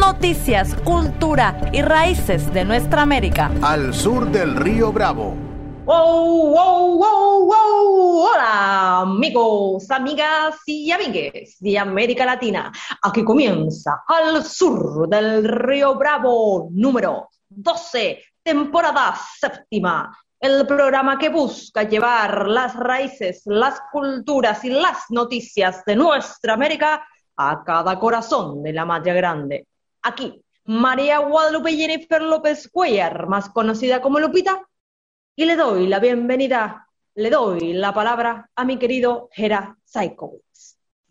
Noticias, cultura y raíces de nuestra América. Al sur del río Bravo. ¡Wow, wow, wow, wow! Hola, amigos, amigas y amigues de América Latina. Aquí comienza Al sur del río Bravo, número 12, temporada séptima. El programa que busca llevar las raíces, las culturas y las noticias de nuestra América a cada corazón de la Madre Grande. Aquí, María Guadalupe Jennifer López Cuellar, más conocida como Lupita, y le doy la bienvenida, le doy la palabra a mi querido Gera Saikowitz.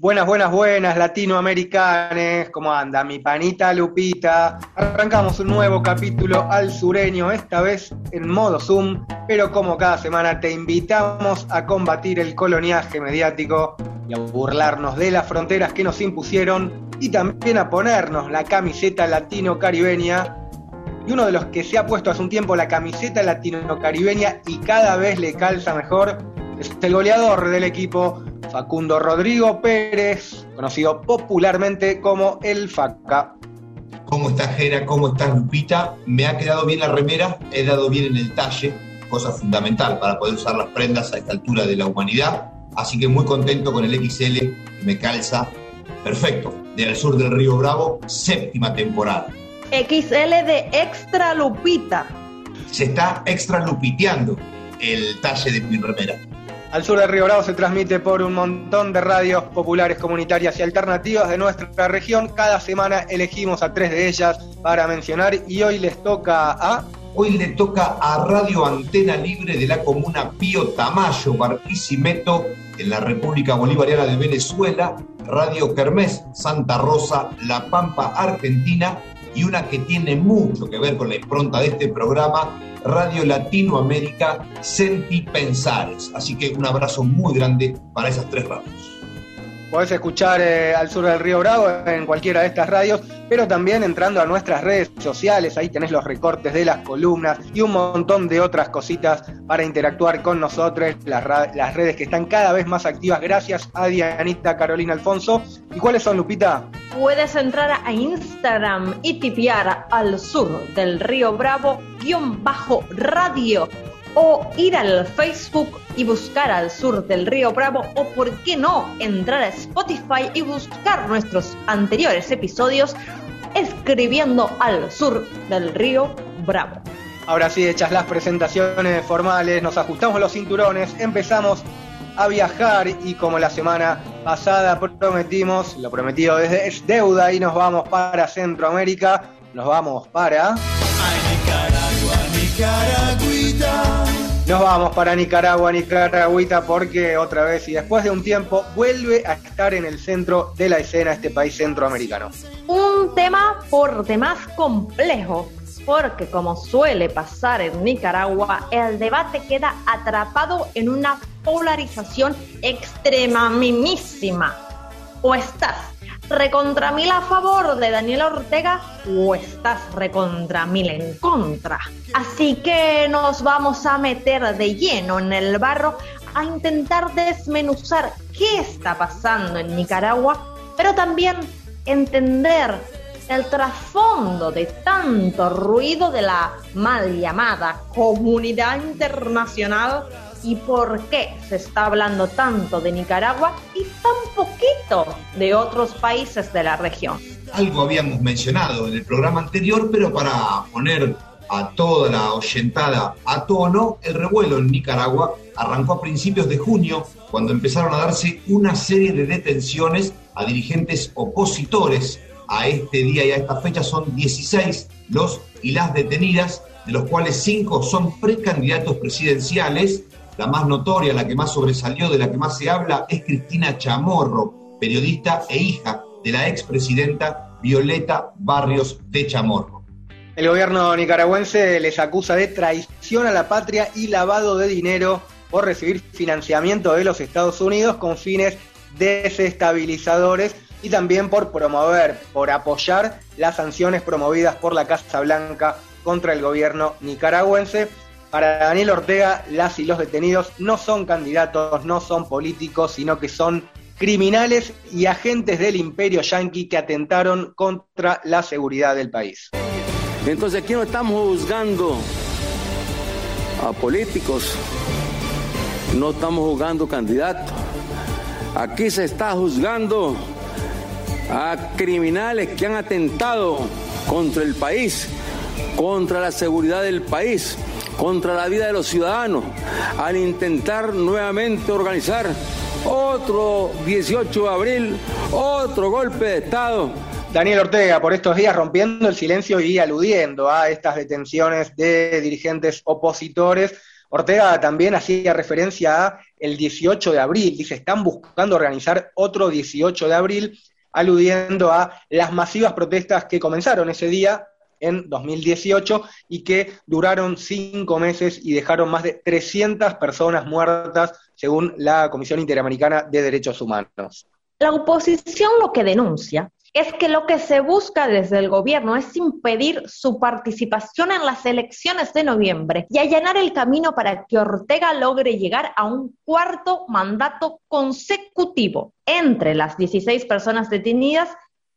Buenas, buenas, buenas, latinoamericanes, ¿cómo anda? Mi panita Lupita. Arrancamos un nuevo capítulo al sureño, esta vez en modo Zoom, pero como cada semana te invitamos a combatir el coloniaje mediático y a burlarnos de las fronteras que nos impusieron y también a ponernos la camiseta latino-caribeña. Y uno de los que se ha puesto hace un tiempo la camiseta latino-caribeña y cada vez le calza mejor es el goleador del equipo, Facundo Rodrigo Pérez, conocido popularmente como el FACA. ¿Cómo estás, Jera? ¿Cómo estás, Lupita? Me ha quedado bien la remera, he dado bien en el talle, cosa fundamental para poder usar las prendas a esta altura de la humanidad. Así que muy contento con el XL que me calza perfecto. Del sur del Río Bravo, séptima temporada. XL de Extra Lupita. Se está extra lupiteando el talle de mi remera. Al sur del Río Bravo se transmite por un montón de radios populares, comunitarias y alternativas de nuestra región. Cada semana elegimos a tres de ellas para mencionar y hoy les toca a... Hoy le toca a Radio Antena Libre de la comuna Pío Tamayo, Barquisimeto, en la República Bolivariana de Venezuela, Radio Kermés, Santa Rosa, La Pampa, Argentina, y una que tiene mucho que ver con la impronta de este programa, Radio Latinoamérica Senti Pensares. Así que un abrazo muy grande para esas tres radios. Podés escuchar eh, al sur del Río Bravo en cualquiera de estas radios, pero también entrando a nuestras redes sociales, ahí tenés los recortes de las columnas y un montón de otras cositas para interactuar con nosotros, las, las redes que están cada vez más activas gracias a Dianita Carolina Alfonso. ¿Y cuáles son, Lupita? Puedes entrar a Instagram y tipear al sur del Río Bravo guion bajo radio o ir al Facebook y buscar al sur del río Bravo o por qué no entrar a Spotify y buscar nuestros anteriores episodios escribiendo al sur del río Bravo. Ahora sí, hechas las presentaciones formales, nos ajustamos los cinturones, empezamos a viajar y como la semana pasada prometimos, lo prometido es deuda y nos vamos para Centroamérica, nos vamos para... Nicaragüita. Nos vamos para Nicaragua, Nicaragüita, porque otra vez y después de un tiempo vuelve a estar en el centro de la escena este país centroamericano. Un tema por demás complejo, porque como suele pasar en Nicaragua, el debate queda atrapado en una polarización extremamísima. O estás recontra mil a favor de Daniel Ortega o estás recontra mil en contra. Así que nos vamos a meter de lleno en el barro a intentar desmenuzar qué está pasando en Nicaragua, pero también entender el trasfondo de tanto ruido de la mal llamada comunidad internacional y por qué se está hablando tanto de Nicaragua y tan poquito de otros países de la región. Algo habíamos mencionado en el programa anterior, pero para poner a toda la oyentada a tono, el revuelo en Nicaragua arrancó a principios de junio, cuando empezaron a darse una serie de detenciones a dirigentes opositores. A este día y a esta fecha son 16 los y las detenidas, de los cuales 5 son precandidatos presidenciales la más notoria, la que más sobresalió, de la que más se habla, es Cristina Chamorro, periodista e hija de la expresidenta Violeta Barrios de Chamorro. El gobierno nicaragüense les acusa de traición a la patria y lavado de dinero por recibir financiamiento de los Estados Unidos con fines desestabilizadores y también por promover, por apoyar las sanciones promovidas por la Casa Blanca contra el gobierno nicaragüense. Para Daniel Ortega, las y los detenidos no son candidatos, no son políticos, sino que son criminales y agentes del imperio yanqui que atentaron contra la seguridad del país. Entonces aquí no estamos juzgando a políticos, no estamos juzgando candidatos, aquí se está juzgando a criminales que han atentado contra el país, contra la seguridad del país, contra la vida de los ciudadanos, al intentar nuevamente organizar otro 18 de abril, otro golpe de Estado. Daniel Ortega, por estos días rompiendo el silencio y aludiendo a estas detenciones de dirigentes opositores. Ortega también hacía referencia a el 18 de abril, dice, están buscando organizar otro 18 de abril aludiendo a las masivas protestas que comenzaron ese día en 2018 y que duraron cinco meses y dejaron más de 300 personas muertas, según la Comisión Interamericana de Derechos Humanos. La oposición lo que denuncia es que lo que se busca desde el gobierno es impedir su participación en las elecciones de noviembre y allanar el camino para que Ortega logre llegar a un cuarto mandato consecutivo. Entre las 16 personas detenidas,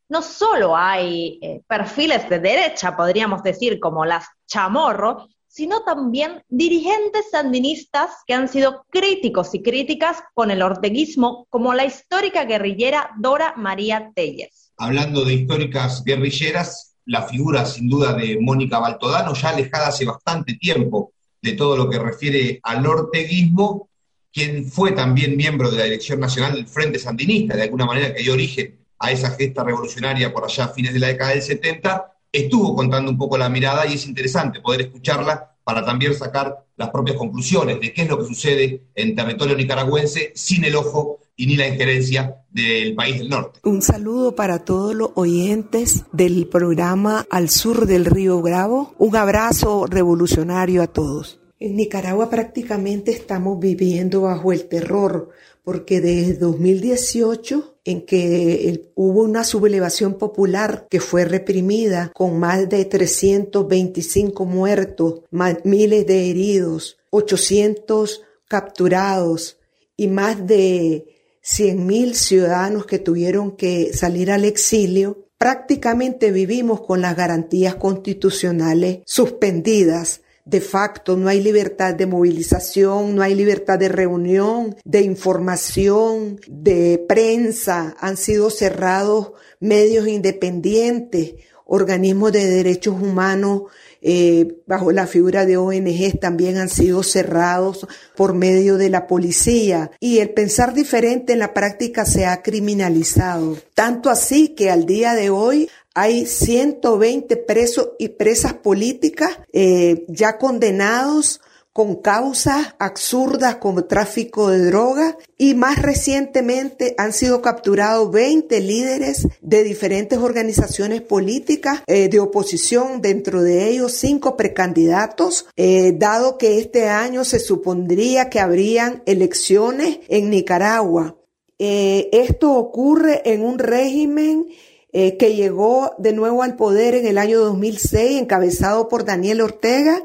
no solo hay eh, perfiles de derecha, podríamos decir, como las Chamorro, sino también dirigentes sandinistas que han sido críticos y críticas con el orteguismo, como la histórica guerrillera Dora María Telles. Hablando de históricas guerrilleras, la figura sin duda de Mónica Baltodano, ya alejada hace bastante tiempo de todo lo que refiere al orteguismo, quien fue también miembro de la Dirección Nacional del Frente Sandinista, de alguna manera que dio origen a esa gesta revolucionaria por allá a fines de la década del 70, estuvo contando un poco la mirada y es interesante poder escucharla para también sacar las propias conclusiones de qué es lo que sucede en territorio nicaragüense sin el ojo y ni la injerencia del país del norte. Un saludo para todos los oyentes del programa Al Sur del Río Bravo. Un abrazo revolucionario a todos. En Nicaragua prácticamente estamos viviendo bajo el terror porque desde 2018 en que hubo una sublevación popular que fue reprimida con más de 325 muertos, miles de heridos, 800 capturados y más de 100.000 ciudadanos que tuvieron que salir al exilio, prácticamente vivimos con las garantías constitucionales suspendidas. De facto, no hay libertad de movilización, no hay libertad de reunión, de información, de prensa. Han sido cerrados medios independientes, organismos de derechos humanos eh, bajo la figura de ONGs también han sido cerrados por medio de la policía y el pensar diferente en la práctica se ha criminalizado. Tanto así que al día de hoy hay 120 presos y presas políticas eh, ya condenados con causas absurdas como tráfico de drogas y más recientemente han sido capturados 20 líderes de diferentes organizaciones políticas eh, de oposición, dentro de ellos cinco precandidatos, eh, dado que este año se supondría que habrían elecciones en Nicaragua. Esto ocurre en un régimen que llegó de nuevo al poder en el año 2006, encabezado por Daniel Ortega,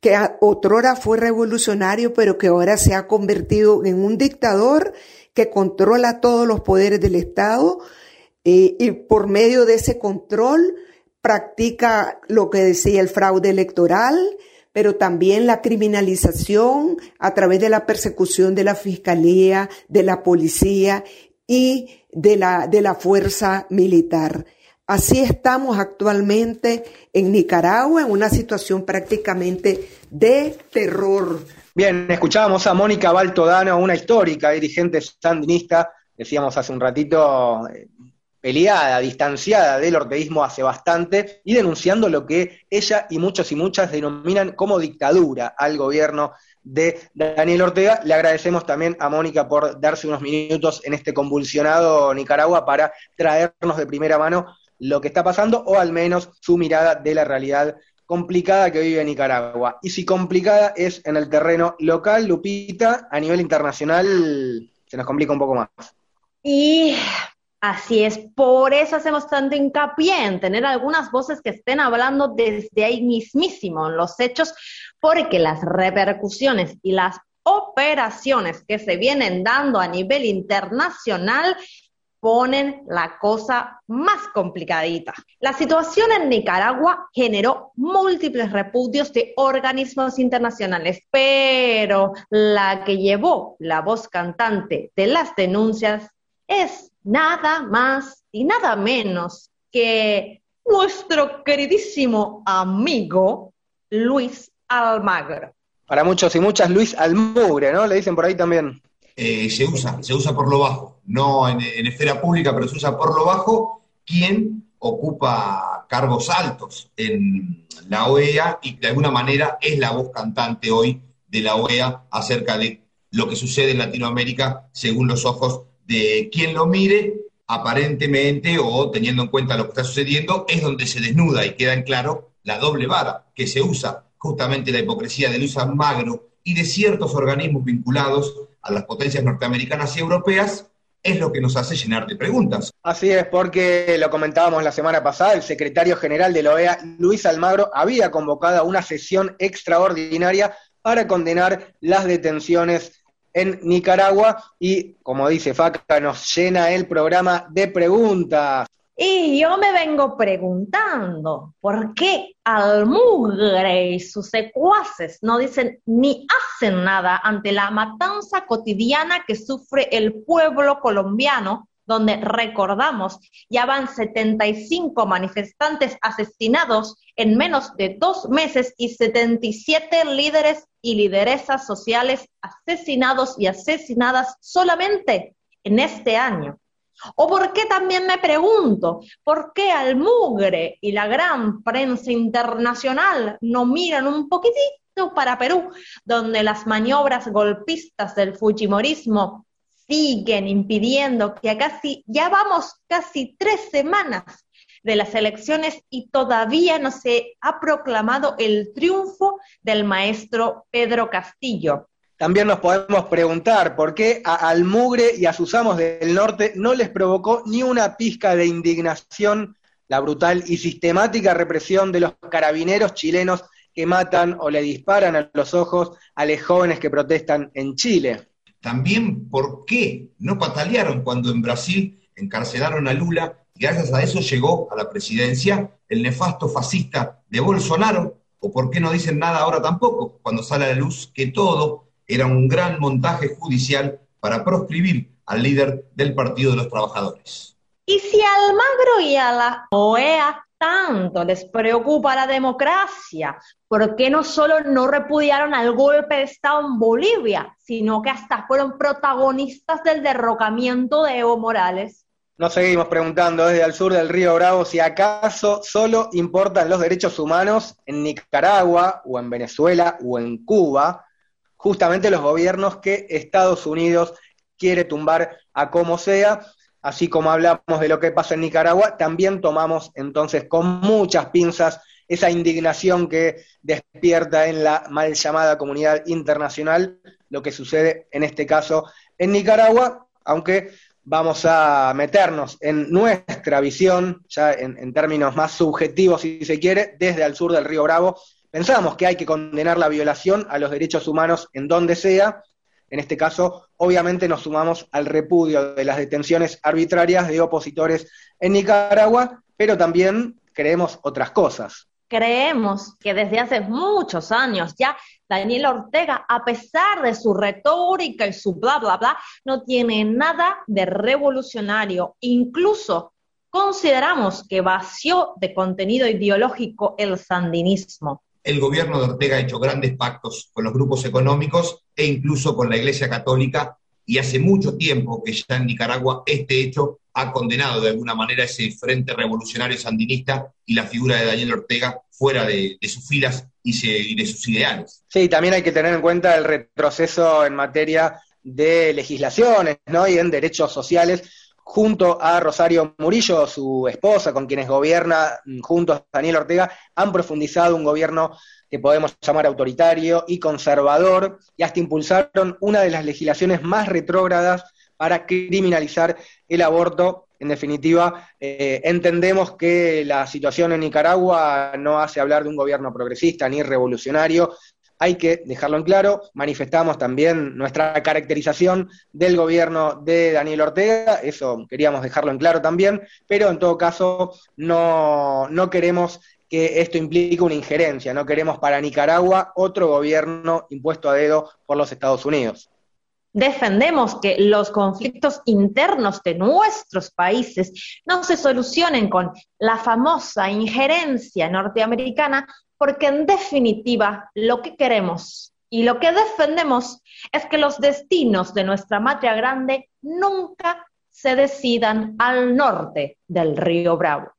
que otrora fue revolucionario, pero que ahora se ha convertido en un dictador que controla todos los poderes del Estado eh, y por medio de ese control practica lo que decía el fraude electoral, pero también la criminalización a través de la persecución de la fiscalía, de la policía y de la, de la fuerza militar. Así estamos actualmente en Nicaragua, en una situación prácticamente de terror. Bien, escuchábamos a Mónica Baltodano, una histórica dirigente sandinista, decíamos hace un ratito, eh, peleada, distanciada del orteguismo hace bastante y denunciando lo que ella y muchos y muchas denominan como dictadura al gobierno de Daniel Ortega. Le agradecemos también a Mónica por darse unos minutos en este convulsionado Nicaragua para traernos de primera mano lo que está pasando o al menos su mirada de la realidad complicada que vive Nicaragua. Y si complicada es en el terreno local, Lupita, a nivel internacional se nos complica un poco más. Y así es, por eso hacemos tanto hincapié en tener algunas voces que estén hablando desde ahí mismísimo en los hechos, porque las repercusiones y las operaciones que se vienen dando a nivel internacional ponen la cosa más complicadita. La situación en Nicaragua generó múltiples repudios de organismos internacionales, pero la que llevó la voz cantante de las denuncias es nada más y nada menos que nuestro queridísimo amigo Luis Almagro. Para muchos y muchas, Luis Almugre, ¿no? Le dicen por ahí también. Eh, se usa, se usa por lo bajo, no en, esfera pública, pero se usa por lo bajo, quien ocupa cargos altos en la OEA y de alguna manera es la voz cantante hoy de la OEA acerca de lo que sucede en Latinoamérica según los ojos de quien lo mire, aparentemente o teniendo en cuenta lo que está sucediendo, es donde se desnuda y queda en claro la doble vara que se usa, justamente la hipocresía de Luis Magro y de ciertos organismos vinculados a las potencias norteamericanas y europeas, es lo que nos hace llenar de preguntas. Así es, porque lo comentábamos la semana pasada, el secretario general de la OEA, Luis Almagro, había convocado una sesión extraordinaria para condenar las detenciones en Nicaragua y, como dice Faca, nos llena el programa de preguntas. Y yo me vengo preguntando, ¿por qué Almugre y sus secuaces no dicen ni hacen nada ante la matanza cotidiana que sufre el pueblo colombiano, donde recordamos ya van 75 manifestantes asesinados en menos de dos meses y 77 líderes y lideresas sociales asesinados y asesinadas solamente en este año? O por qué también me pregunto, ¿por qué al mugre y la gran prensa internacional no miran un poquitito para Perú, donde las maniobras golpistas del Fujimorismo siguen impidiendo que casi, ya vamos casi tres semanas de las elecciones y todavía no se ha proclamado el triunfo del maestro Pedro Castillo. También nos podemos preguntar por qué a Almugre y a sus amos del norte no les provocó ni una pizca de indignación la brutal y sistemática represión de los carabineros chilenos que matan o le disparan a los ojos a los jóvenes que protestan en Chile. También por qué no patalearon cuando en Brasil encarcelaron a Lula y gracias a eso llegó a la presidencia el nefasto fascista de Bolsonaro, o por qué no dicen nada ahora tampoco, cuando sale a la luz que todo era un gran montaje judicial para proscribir al líder del Partido de los Trabajadores. Y si al Almagro y a la OEA tanto les preocupa la democracia, ¿por qué no solo no repudiaron al golpe de Estado en Bolivia, sino que hasta fueron protagonistas del derrocamiento de Evo Morales? Nos seguimos preguntando desde el sur del río Bravo si acaso solo importan los derechos humanos en Nicaragua o en Venezuela o en Cuba, justamente los gobiernos que Estados Unidos quiere tumbar a como sea. Así como hablamos de lo que pasa en Nicaragua, también tomamos entonces con muchas pinzas esa indignación que despierta en la mal llamada comunidad internacional lo que sucede en este caso en Nicaragua, aunque vamos a meternos en nuestra visión, ya en, términos más subjetivos si se quiere, desde el sur del río Bravo, Pensamos que hay que condenar la violación a los derechos humanos en donde sea. En este caso, obviamente nos sumamos al repudio de las detenciones arbitrarias de opositores en Nicaragua, pero también creemos otras cosas. Creemos que desde hace muchos años ya Daniel Ortega, a pesar de su retórica y su bla, bla, bla, no tiene nada de revolucionario. Incluso consideramos que vació de contenido ideológico el sandinismo el gobierno de Ortega ha hecho grandes pactos con los grupos económicos e incluso con la Iglesia Católica y hace mucho tiempo que ya en Nicaragua este hecho ha condenado de alguna manera ese frente revolucionario sandinista y la figura de Daniel Ortega fuera de, sus filas y, de sus ideales. Sí, también hay que tener en cuenta el retroceso en materia de legislaciones ¿no? y en derechos sociales junto a Rosario Murillo, su esposa, con quienes gobierna mm, juntos Daniel Ortega, han profundizado un gobierno que podemos llamar autoritario y conservador, y hasta impulsaron una de las legislaciones más retrógradas para criminalizar el aborto. En definitiva, eh, entendemos que la situación en Nicaragua no hace hablar de un gobierno progresista ni revolucionario, hay que dejarlo en claro. Manifestamos también nuestra caracterización del gobierno de Daniel Ortega, eso queríamos dejarlo en claro también, pero en todo caso no, no queremos que esto implique una injerencia, no queremos para Nicaragua otro gobierno impuesto a dedo por los Estados Unidos. Defendemos que los conflictos internos de nuestros países no se solucionen con la famosa injerencia norteamericana porque en definitiva lo que queremos y lo que defendemos es que los destinos de nuestra matria grande nunca se decidan al norte del río Bravo.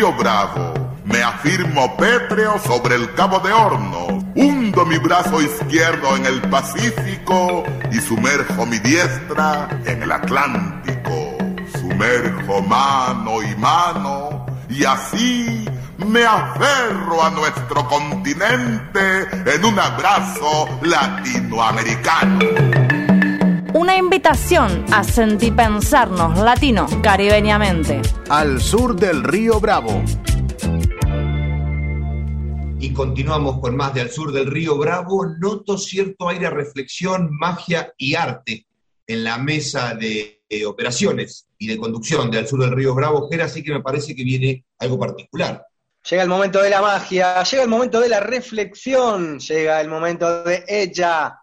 Bravo. Me afirmo pétreo sobre el Cabo de Horno. Hundo mi brazo izquierdo en el Pacífico y sumerjo mi diestra en el Atlántico. Sumerjo mano y mano y así me aferro a nuestro continente en un abrazo latinoamericano. Una invitación a sentipensarnos latino caribeñamente. Al sur del río Bravo. Y continuamos con más de Al sur del río Bravo. Noto cierto aire a reflexión, magia y arte en la mesa de, operaciones y de conducción de Al sur del río Bravo, Gera, así que me parece que viene algo particular. Llega el momento de la magia, llega el momento de la reflexión, llega el momento de ella,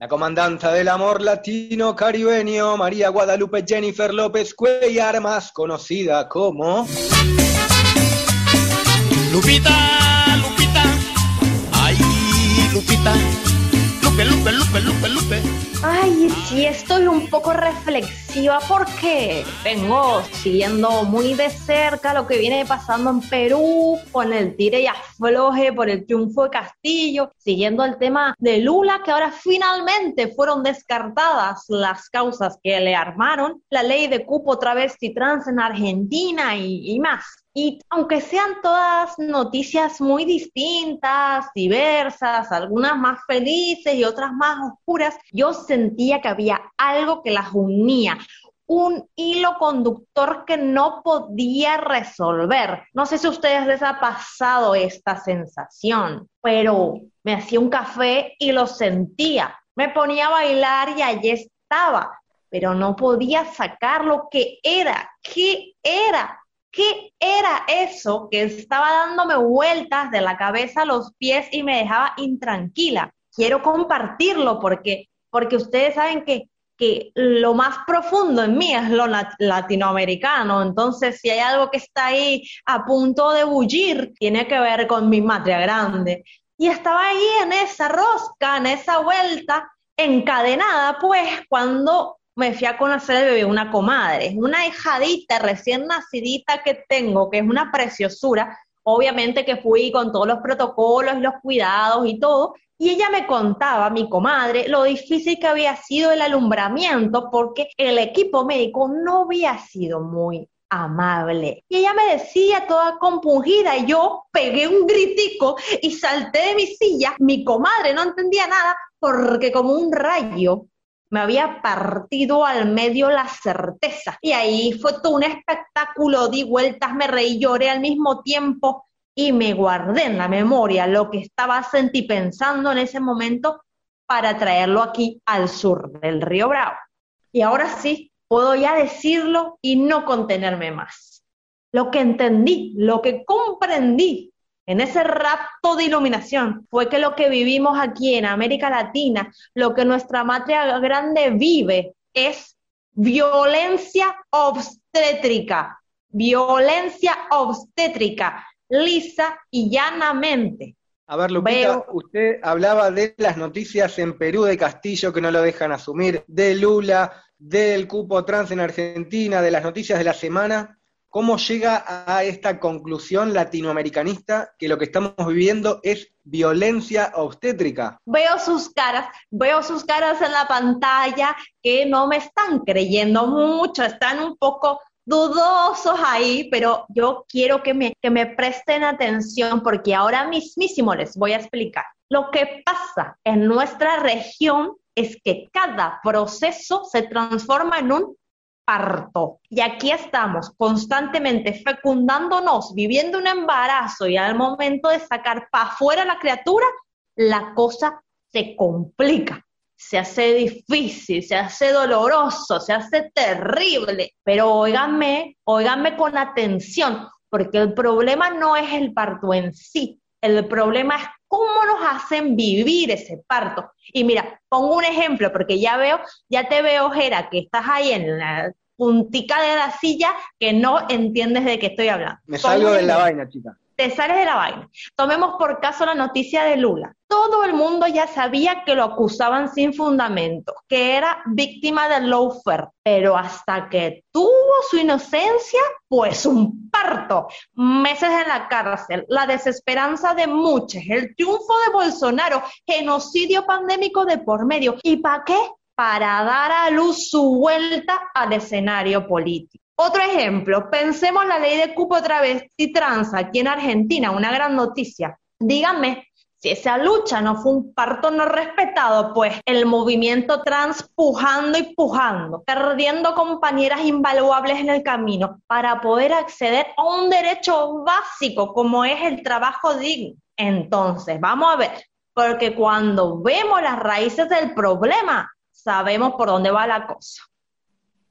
la comandanta del amor latino caribeño, María Guadalupe Jennifer López Cuellar, más conocida como... Lupita, Lupita, ay, Lupita, Lupe, Lupe, Lupe, Lupe, Lupe. Ay, sí, estoy un poco reflexiva porque vengo siguiendo muy de cerca lo que viene pasando en Perú con el tire y afloje por el triunfo de Castillo, siguiendo el tema de Lula, que ahora finalmente fueron descartadas las causas que le armaron, la ley de cupo travesti trans en Argentina y, y más. Y aunque sean todas noticias muy distintas, diversas, algunas más felices y otras más oscuras, yo sentía que había algo que las unía, un hilo conductor que no podía resolver. No sé si a ustedes les ha pasado esta sensación, pero me hacía un café y lo sentía. Me ponía a bailar y allí estaba, pero no podía sacar lo que era. ¿Qué era? ¿Qué era eso que estaba dándome vueltas de la cabeza a los pies y me dejaba intranquila? Quiero compartirlo porque, porque ustedes saben que, que lo más profundo en mí es lo latinoamericano. Entonces, si hay algo que está ahí a punto de bullir, tiene que ver con mi matria grande. Y estaba ahí en esa rosca, en esa vuelta, encadenada, pues, cuando me fui a conocer el bebé una comadre, una hijadita recién nacidita que tengo, que es una preciosura, obviamente que fui con todos los protocolos los cuidados y todo, y ella me contaba, mi comadre, lo difícil que había sido el alumbramiento porque el equipo médico no había sido muy amable. Y ella me decía toda compungida, y yo pegué un gritico y salté de mi silla. Mi comadre no entendía nada porque como un rayo me había partido al medio la certeza. Y ahí fue todo un espectáculo, di vueltas, me reí, lloré al mismo tiempo y me guardé en la memoria lo que estaba sentí pensando en ese momento para traerlo aquí al sur del río Bravo. Y ahora sí, puedo ya decirlo y no contenerme más. Lo que entendí, lo que comprendí en ese rapto de iluminación fue que lo que vivimos aquí en América Latina, lo que nuestra matria grande vive es violencia obstétrica, violencia obstétrica, lisa y llanamente. A ver, Lupita, usted hablaba de las noticias en Perú de Castillo que no lo dejan asumir, de Lula, del cupo trans en Argentina, de las noticias de la semana. ¿Cómo llega a esta conclusión latinoamericanista que lo que estamos viviendo es violencia obstétrica? Veo sus caras, veo sus caras en la pantalla que no me están creyendo mucho, están un poco dudosos ahí, pero yo quiero que me, que me presten atención porque ahora mismísimo les voy a explicar. Lo que pasa en nuestra región es que cada proceso se transforma en un parto. Y aquí estamos constantemente fecundándonos, viviendo un embarazo y al momento de sacar para afuera la criatura, la cosa se complica, se hace difícil, se hace doloroso, se hace terrible. Pero óiganme, óiganme con atención, porque el problema no es el parto en sí, el problema es cómo nos hacen vivir ese parto. Y mira, pongo un ejemplo, porque ya veo, ya te veo, Jera, que estás ahí en la puntica de la silla que no entiendes de qué estoy hablando. Me salgo de la vaina, chica. Te sales de la vaina. Tomemos por caso la noticia de Lula. Todo el mundo ya sabía que lo acusaban sin fundamento, que era víctima del lawfare, pero hasta que tuvo su inocencia, pues un parto, meses en la cárcel, la desesperanza de muchos, el triunfo de Bolsonaro, genocidio pandémico de por medio. ¿Y para qué? para dar a luz su vuelta al escenario político. Otro ejemplo, pensemos la ley de cupo travesti trans aquí en Argentina, una gran noticia. Díganme, si esa lucha no fue un parto no respetado, pues el movimiento trans pujando y pujando, perdiendo compañeras invaluables en el camino para poder acceder a un derecho básico como es el trabajo digno. Entonces, vamos a ver, porque cuando vemos las raíces del problema, sabemos por dónde va la cosa.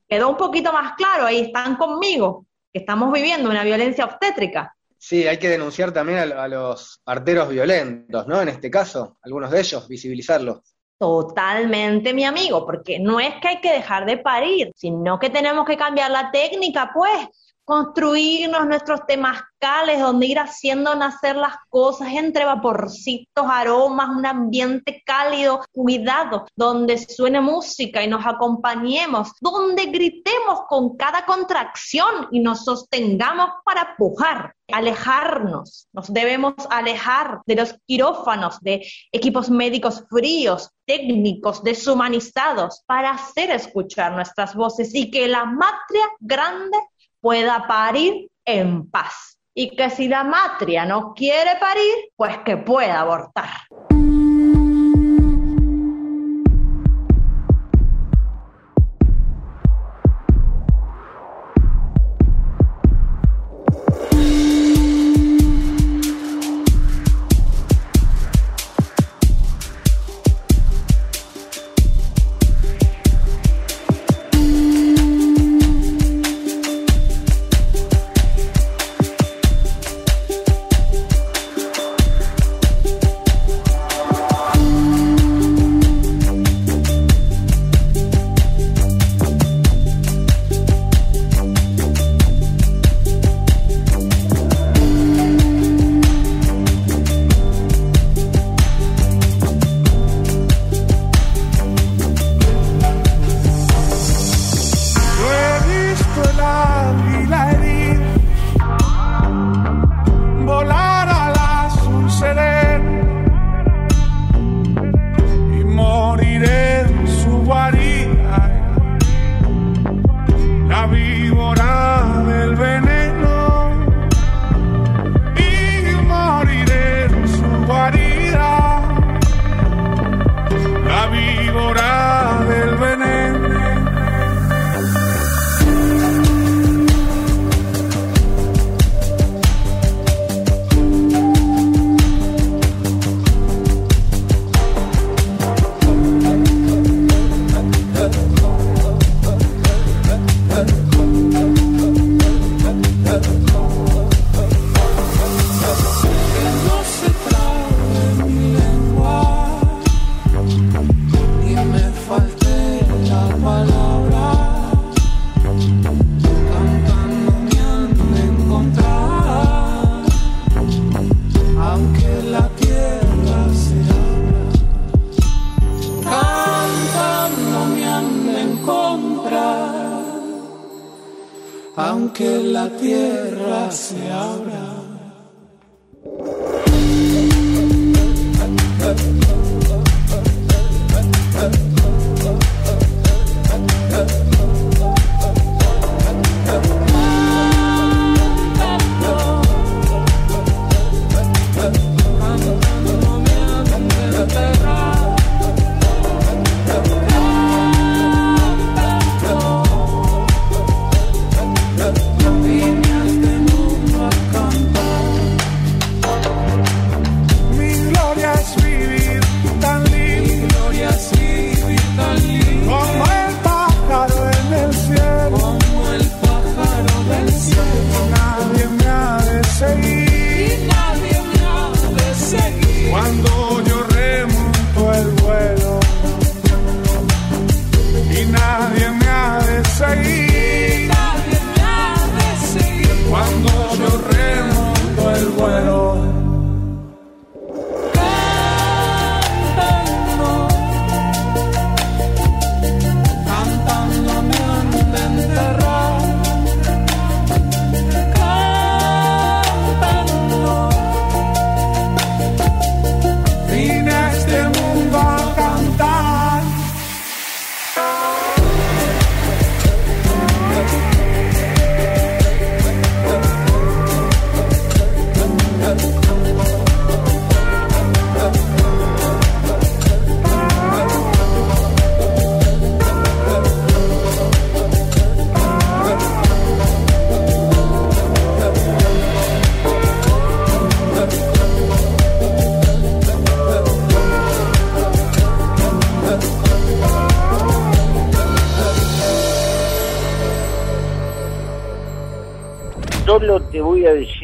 Quedó un poquito más claro, ahí están conmigo, que estamos viviendo una violencia obstétrica. Sí, hay que denunciar también a, a los parteros violentos, ¿no? En este caso, algunos de ellos, visibilizarlos. Totalmente, mi amigo, porque no es que hay que dejar de parir, sino que tenemos que cambiar la técnica, pues, construirnos nuestros temazcales, donde ir haciendo nacer las cosas entre vaporcitos, aromas, un ambiente cálido, cuidado, donde suene música y nos acompañemos, donde gritemos con cada contracción y nos sostengamos para pujar, alejarnos, nos debemos alejar de los quirófanos, de equipos médicos fríos, técnicos, deshumanizados, para hacer escuchar nuestras voces y que la matria grande pueda parir en paz. Y que si la matria no quiere parir, pues que pueda abortar.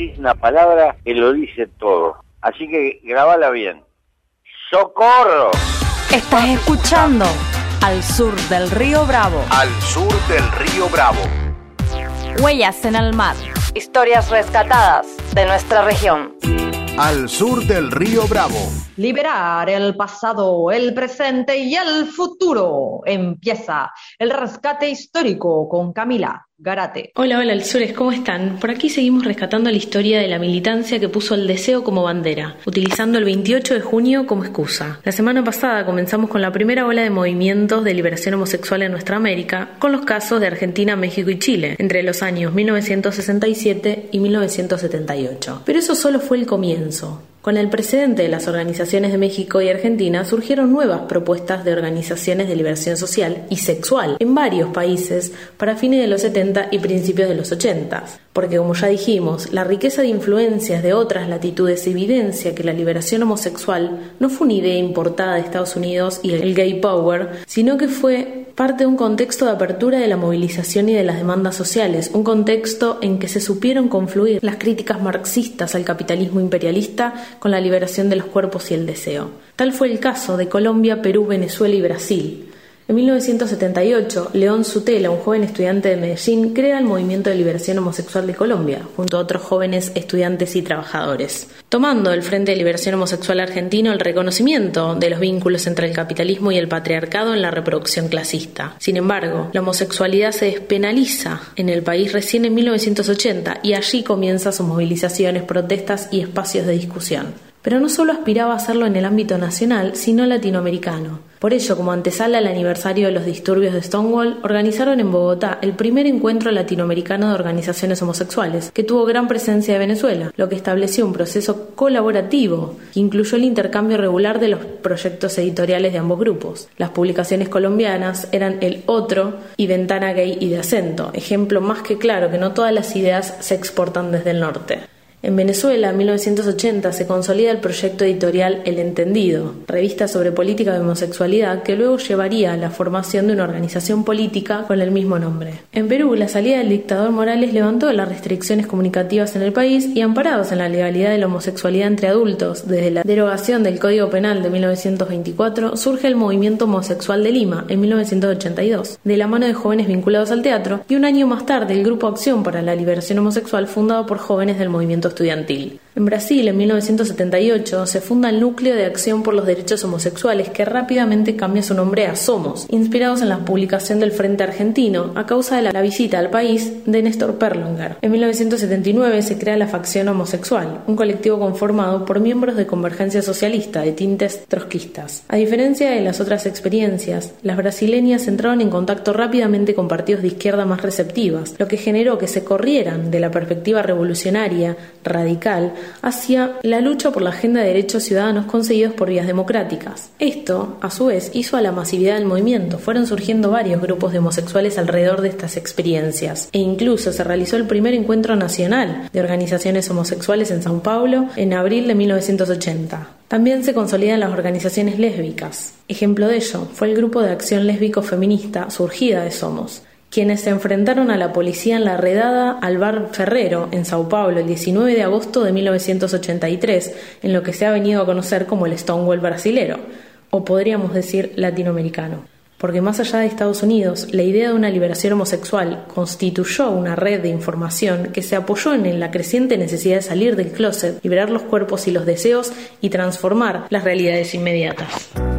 Decir una palabra que lo dice todo. Así que grabala bien. ¡Socorro! Estás escuchando Al Sur del Río Bravo. Al sur del río Bravo. Huellas en el mar. Historias rescatadas de nuestra región. Al sur del río Bravo. Liberar el pasado, el presente y el futuro. Empieza el rescate histórico con Camila Garate. Hola, hola, Alzures, ¿cómo están? Por aquí seguimos rescatando la historia de la militancia que puso el deseo como bandera, utilizando el 28 de junio como excusa. La semana pasada comenzamos con la primera ola de movimientos de liberación homosexual en nuestra América, con los casos de Argentina, México y Chile, entre los años 1967 y 1978. Pero eso solo fue el comienzo. Con el precedente de las organizaciones de México y Argentina surgieron nuevas propuestas de organizaciones de liberación social y sexual en varios países para fines de los 70 y principios de los 80. Porque como ya dijimos, la riqueza de influencias de otras latitudes evidencia que la liberación homosexual no fue una idea importada de Estados Unidos y el gay power, sino que fue parte de un contexto de apertura de la movilización y de las demandas sociales, un contexto en que se supieron confluir las críticas marxistas al capitalismo imperialista con la liberación de los cuerpos y el deseo. Tal fue el caso de Colombia, Perú, Venezuela y Brasil. En 1978, León Sutela, un joven estudiante de Medellín, crea el Movimiento de Liberación Homosexual de Colombia, junto a otros jóvenes estudiantes y trabajadores, tomando del Frente de Liberación Homosexual argentino el reconocimiento de los vínculos entre el capitalismo y el patriarcado en la reproducción clasista. Sin embargo, la homosexualidad se despenaliza en el país recién en 1980 y allí comienzan sus movilizaciones, protestas y espacios de discusión pero no solo aspiraba a hacerlo en el ámbito nacional, sino latinoamericano. Por ello, como antesala al aniversario de los disturbios de Stonewall, organizaron en Bogotá el primer encuentro latinoamericano de organizaciones homosexuales, que tuvo gran presencia de Venezuela, lo que estableció un proceso colaborativo que incluyó el intercambio regular de los proyectos editoriales de ambos grupos. Las publicaciones colombianas eran El Otro y Ventana Gay y de Acento, ejemplo más que claro que no todas las ideas se exportan desde el norte. En Venezuela, en 1980, se consolida el proyecto editorial El Entendido, revista sobre política de homosexualidad que luego llevaría a la formación de una organización política con el mismo nombre. En Perú, la salida del dictador Morales levantó las restricciones comunicativas en el país y amparados en la legalidad de la homosexualidad entre adultos desde la derogación del Código Penal de 1924, surge el movimiento homosexual de Lima en 1982, de la mano de jóvenes vinculados al teatro, y un año más tarde el Grupo Acción para la Liberación Homosexual fundado por jóvenes del movimiento estudiantil. En Brasil, en 1978, se funda el Núcleo de Acción por los Derechos Homosexuales, que rápidamente cambia su nombre a Somos, inspirados en la publicación del Frente Argentino, a causa de la visita al país de Néstor Perlonger. En 1979 se crea la Facción Homosexual, un colectivo conformado por miembros de Convergencia Socialista de tintes trotskistas. A diferencia de las otras experiencias, las brasileñas entraron en contacto rápidamente con partidos de izquierda más receptivas, lo que generó que se corrieran de la perspectiva revolucionaria, radical, hacia la lucha por la agenda de derechos ciudadanos conseguidos por vías democráticas. Esto, a su vez, hizo a la masividad del movimiento. Fueron surgiendo varios grupos de homosexuales alrededor de estas experiencias e incluso se realizó el primer encuentro nacional de organizaciones homosexuales en Sao Paulo en abril de 1980. También se consolidan las organizaciones lésbicas. Ejemplo de ello fue el grupo de acción lésbico feminista surgida de Somos, quienes se enfrentaron a la policía en la redada al bar Ferrero en Sao Paulo el 19 de agosto de 1983, en lo que se ha venido a conocer como el Stonewall brasilero, o podríamos decir latinoamericano. Porque más allá de Estados Unidos, la idea de una liberación homosexual constituyó una red de información que se apoyó en la creciente necesidad de salir del closet, liberar los cuerpos y los deseos y transformar las realidades inmediatas.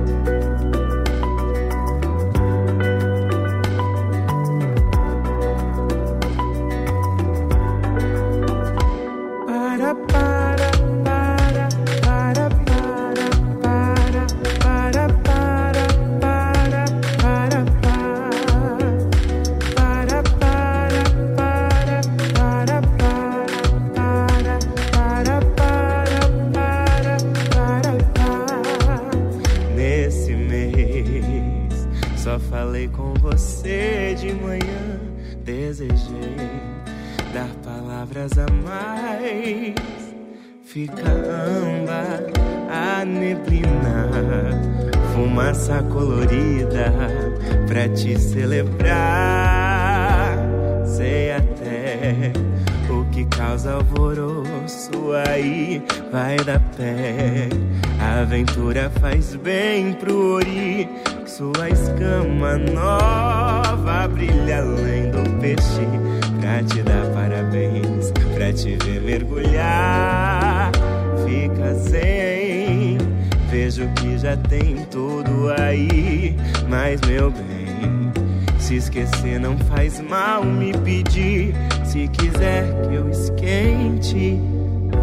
Vejo que já tem tudo aí, mas meu bem. Se esquecer não faz mal me pedir. Se quiser que eu esquente,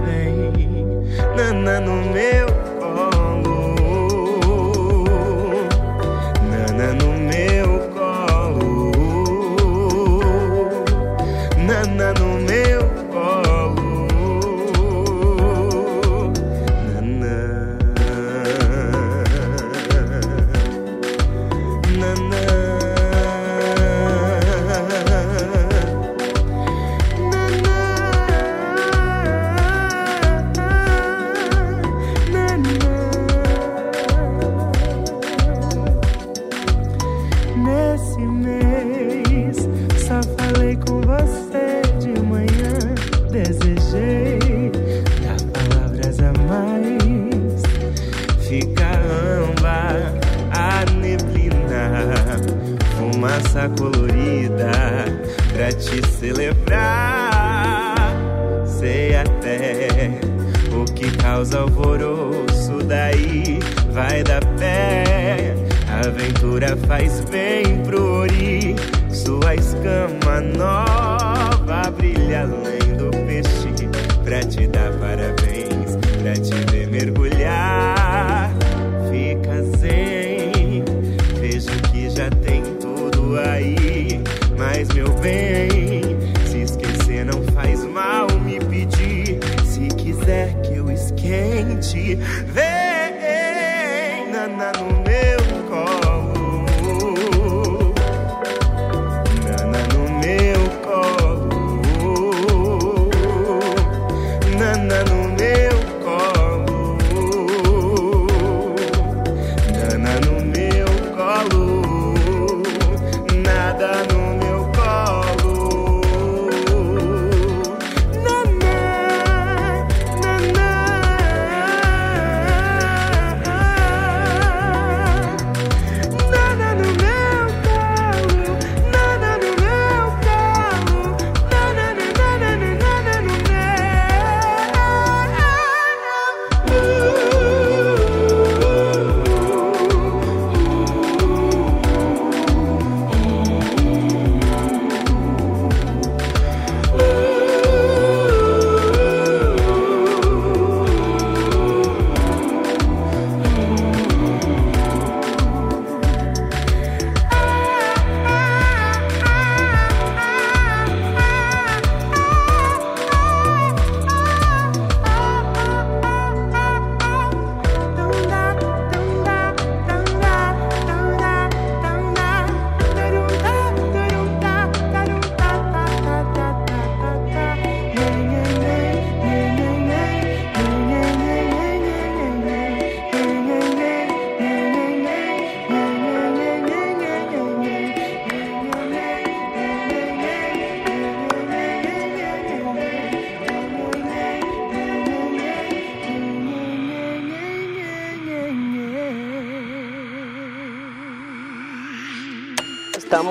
vem. Nana no meu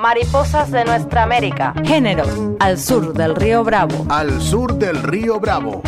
Mariposas de nuestra América. Género, Al Sur del Río Bravo. Al sur del río Bravo.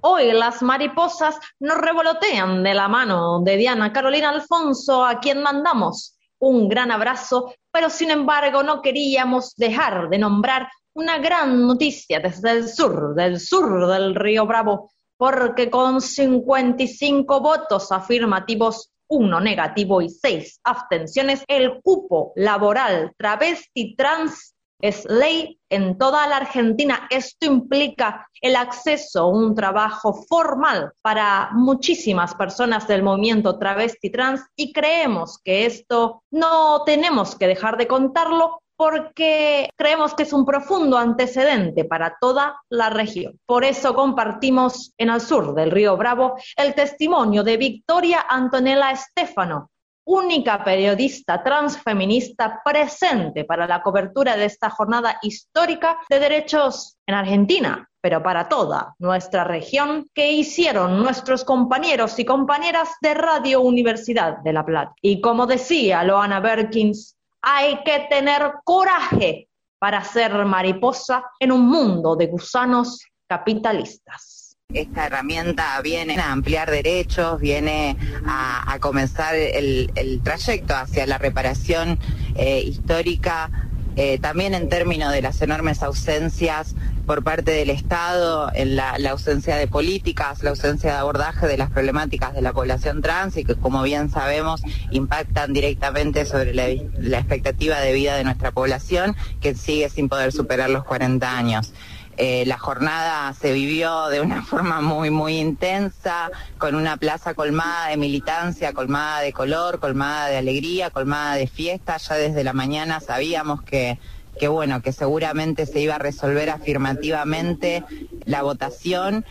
Hoy las mariposas nos revolotean de la mano de Diana Carolina Alfonso, a quien mandamos un gran abrazo, pero sin embargo no queríamos dejar de nombrar una gran noticia desde el sur, del sur del Río Bravo, porque con 55 votos afirmativos, uno negativo y seis abstenciones, el cupo laboral travesti trans es ley en toda la Argentina. Esto implica el acceso a un trabajo formal para muchísimas personas del movimiento travesti trans y creemos que esto no tenemos que dejar de contarlo porque creemos que es un profundo antecedente para toda la región. Por eso compartimos en el sur del río Bravo el testimonio de Victoria Antonella Estefano, única periodista transfeminista presente para la cobertura de esta jornada histórica de derechos en Argentina, pero para toda nuestra región, que hicieron nuestros compañeros y compañeras de Radio Universidad de La Plata. Y como decía Loana Berkins, hay que tener coraje para ser mariposa en un mundo de gusanos capitalistas. Esta herramienta viene a ampliar derechos, viene a, comenzar el, trayecto hacia la reparación eh, histórica, eh, también en términos de las enormes ausencias por parte del Estado, en la, ausencia de políticas, la ausencia de abordaje de las problemáticas de la población trans y que como bien sabemos impactan directamente sobre la, la expectativa de vida de nuestra población que sigue sin poder superar los 40 años. Eh, la jornada se vivió de una forma muy, muy intensa, con una plaza colmada de militancia, colmada de color, colmada de alegría, colmada de fiesta. Ya desde la mañana sabíamos que, que bueno, que seguramente se iba a resolver afirmativamente la votación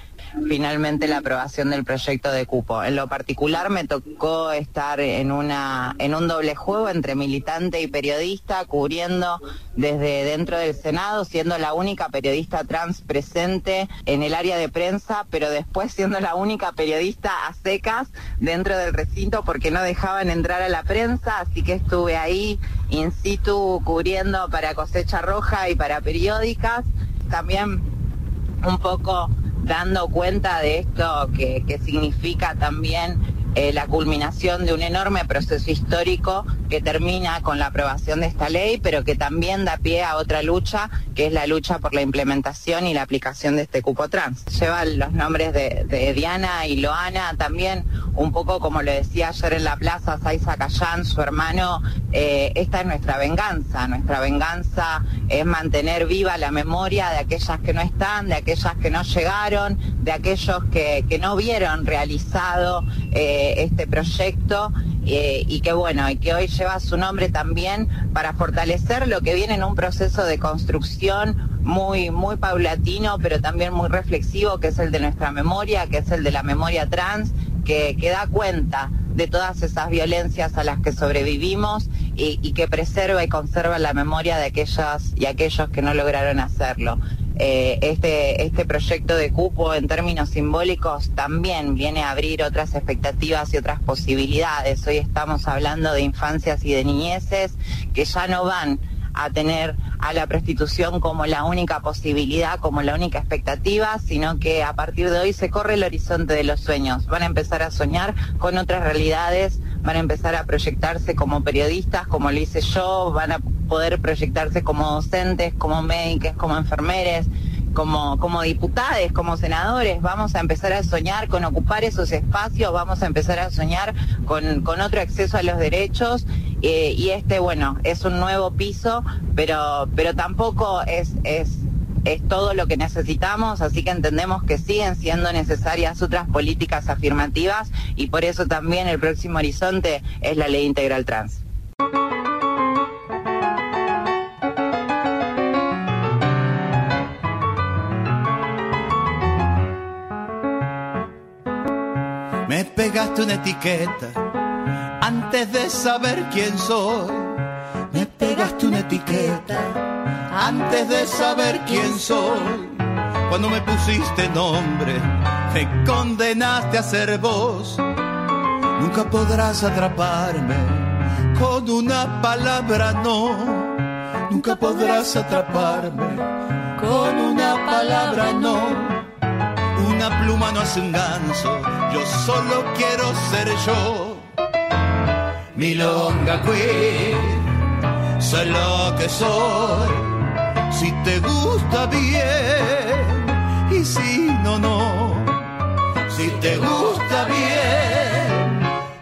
finalmente la aprobación del proyecto de cupo. En lo particular me tocó estar en una en un doble juego entre militante y periodista, cubriendo desde dentro del Senado, siendo la única periodista trans presente en el área de prensa, pero después siendo la única periodista a secas dentro del recinto porque no dejaban entrar a la prensa, así que estuve ahí in situ cubriendo para cosecha roja y para periódicas. También un poco dando cuenta de esto que, que significa también eh, la culminación de un enorme proceso histórico que termina con la aprobación de esta ley, pero que también da pie a otra lucha, que es la lucha por la implementación y la aplicación de este cupo trans. Lleva los nombres de, Diana y Loana, también un poco como lo decía ayer en la plaza Saiza Cayán, su hermano, eh, esta es nuestra venganza, nuestra venganza es mantener viva la memoria de aquellas que no están, de aquellas que no llegaron, de aquellos que, no vieron realizado. Eh, este proyecto eh, y que bueno, y que hoy lleva su nombre también para fortalecer lo que viene en un proceso de construcción muy, muy paulatino, pero también muy reflexivo, que es el de nuestra memoria, que es el de la memoria trans, que, que da cuenta de todas esas violencias a las que sobrevivimos y, y, que preserva y conserva la memoria de aquellas y aquellos que no lograron hacerlo. Eh, este, este proyecto de cupo en términos simbólicos también viene a abrir otras expectativas y otras posibilidades. Hoy estamos hablando de infancias y de niñeces que ya no van a tener a la prostitución como la única posibilidad, como la única expectativa, sino que a partir de hoy se corre el horizonte de los sueños. Van a empezar a soñar con otras realidades, van a empezar a proyectarse como periodistas, como lo hice yo, van a poder proyectarse como docentes, como médicos, como enfermeres, como, como diputados, como senadores, vamos a empezar a soñar con ocupar esos espacios, vamos a empezar a soñar con, con otro acceso a los derechos eh, y este, bueno, es un nuevo piso, pero, pero tampoco es, es, es todo lo que necesitamos, así que entendemos que siguen siendo necesarias otras políticas afirmativas y por eso también el próximo horizonte es la ley integral trans. Pegaste una etiqueta antes de saber quién soy. Me pegaste una etiqueta antes de saber quién soy. Cuando me pusiste nombre, me condenaste a ser vos. Nunca podrás atraparme con una palabra no. Nunca podrás atraparme con una palabra no una pluma no hace un ganso, yo solo quiero ser yo. Milonga queen, soy lo que soy. Si te gusta bien, y si no, no. Si te gusta bien,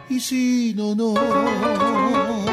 y si no, no.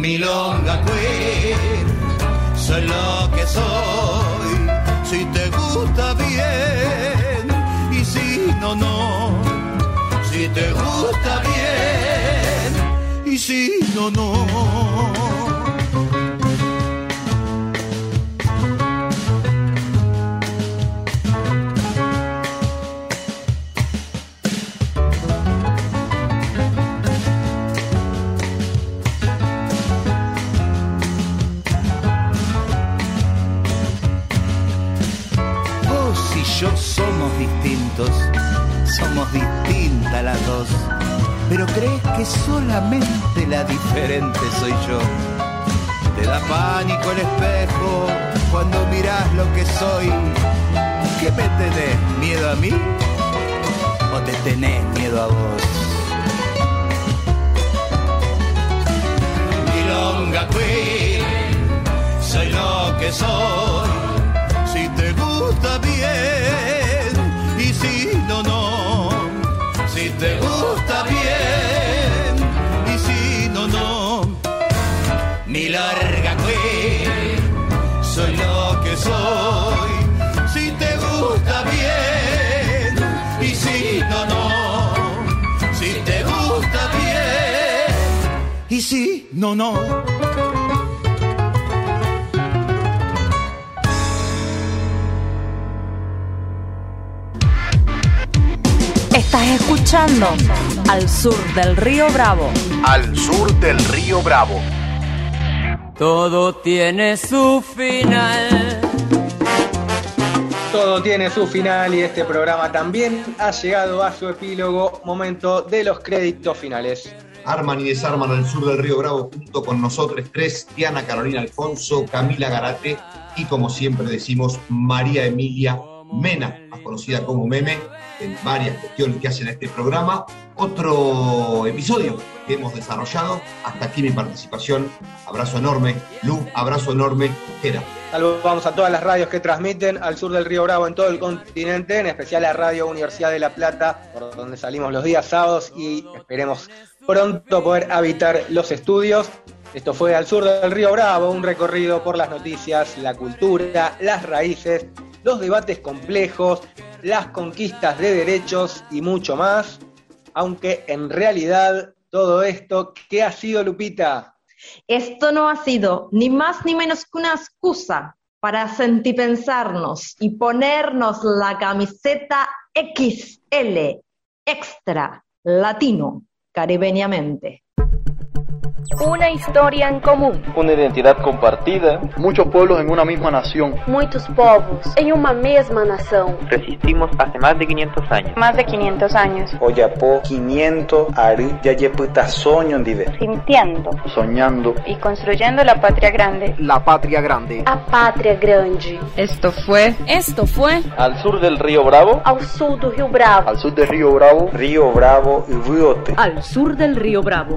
Milonga queen, soy lo que soy. Si te gusta bien y si no, no. Si te gusta bien y si no, no. Yo somos distintos, somos distintas las dos, pero crees que solamente la diferente soy yo. Te da pánico el espejo cuando mirás lo que soy. ¿Qué me tenés? ¿Miedo a mí? ¿O te tenés miedo a vos? Milonga Queen, soy lo que soy. Gusta bien y si no, no. Si te gusta bien y si no, no. Mi larga queen, soy lo que soy. Si te gusta bien y si no, no. Si te gusta bien y si no, no. Escuchando Al Sur del Río Bravo. Al sur del río Bravo. Todo tiene su final. Todo tiene su final y este programa también ha llegado a su epílogo, momento de los créditos finales. Arman y desarman al sur del río Bravo junto con nosotros tres, Diana Carolina Alfonso, Camila Garate y como siempre decimos María Emilia Mena, más conocida como Meme, en varias cuestiones que hacen este programa. Otro episodio que hemos desarrollado. Hasta aquí mi participación. Abrazo enorme. Lu, abrazo enorme. Era. Saludamos a todas las radios que transmiten al sur del Río Bravo en todo el continente, en especial a Radio Universidad de La Plata, por donde salimos los días sábados y esperemos pronto poder habitar los estudios. Esto fue Al Sur del Río Bravo, un recorrido por las noticias, la cultura, las raíces, los debates complejos, las conquistas de derechos y mucho más. Aunque en realidad todo esto, ¿qué ha sido Lupita? Esto no ha sido ni más ni menos que una excusa para sentipensarnos y ponernos la camiseta XL, extra, latino, caribeñamente. Una historia en común. Una identidad compartida. Muchos pueblos en una misma nación. Muitos povos em uma mesma nação. Resistimos hace más de 500 años. Más de 500 años. Oyapo 500 ari yayeputa soño ndive. Sintiendo Soñando. y construyendo la patria grande. La patria grande. A pátria grande. Esto fue. Esto fue. Al sur del río Bravo. Ao sul do Rio Bravo. Al sur del río Bravo. Río Bravo y Riote. Al sur del Río Bravo.